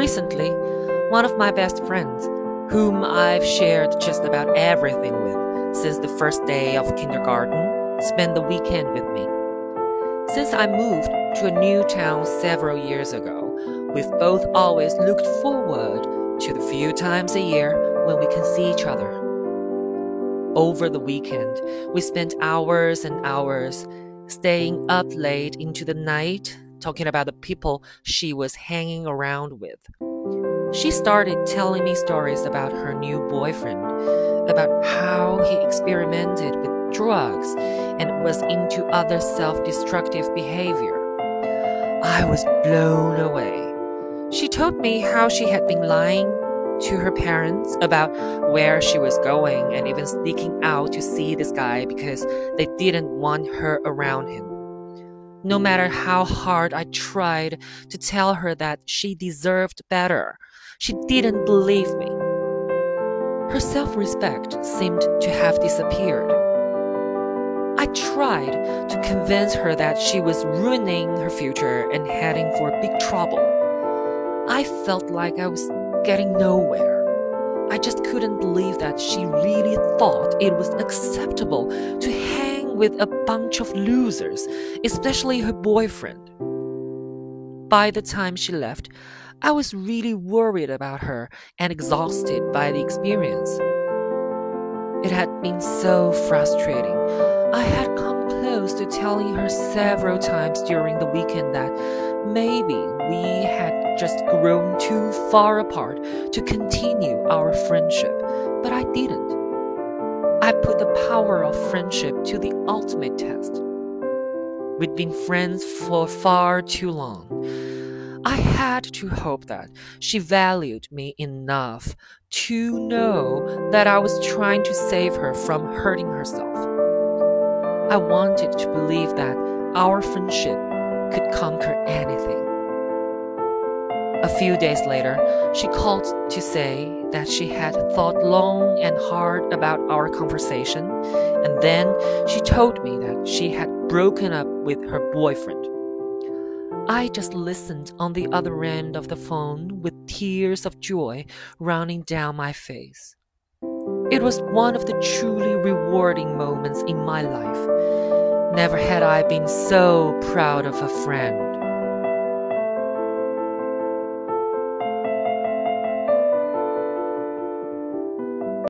Recently, one of my best friends, whom I've shared just about everything with since the first day of kindergarten, spent the weekend with me. Since I moved to a new town several years ago, we've both always looked forward to the few times a year when we can see each other. Over the weekend, we spent hours and hours staying up late into the night talking about the people she was hanging around with. She started telling me stories about her new boyfriend, about how he experimented with drugs and was into other self destructive behavior. I was blown away. She told me how she had been lying to her parents about where she was going and even sneaking out to see this guy because they didn't want her around him. No matter how hard I tried to tell her that she deserved better, she didn't believe me. Her self respect seemed to have disappeared. I tried to convince her that she was ruining her future and heading for big trouble. I felt like I was getting nowhere. I just couldn't believe that she really thought it was acceptable with a bunch of losers, especially her boyfriend. By the time she left, I was really worried about her and exhausted by the experience. It had been so frustrating. I had come close to telling her several times during the weekend that maybe we had just grown too far apart to continue our friendship, but I didn't. I put the power of friendship to the ultimate test. We'd been friends for far too long. I had to hope that she valued me enough to know that I was trying to save her from hurting herself. I wanted to believe that our friendship could conquer anything. A few days later, she called to say that she had thought long and hard about our conversation, and then she told me that she had broken up with her boyfriend. I just listened on the other end of the phone with tears of joy running down my face. It was one of the truly rewarding moments in my life. Never had I been so proud of a friend.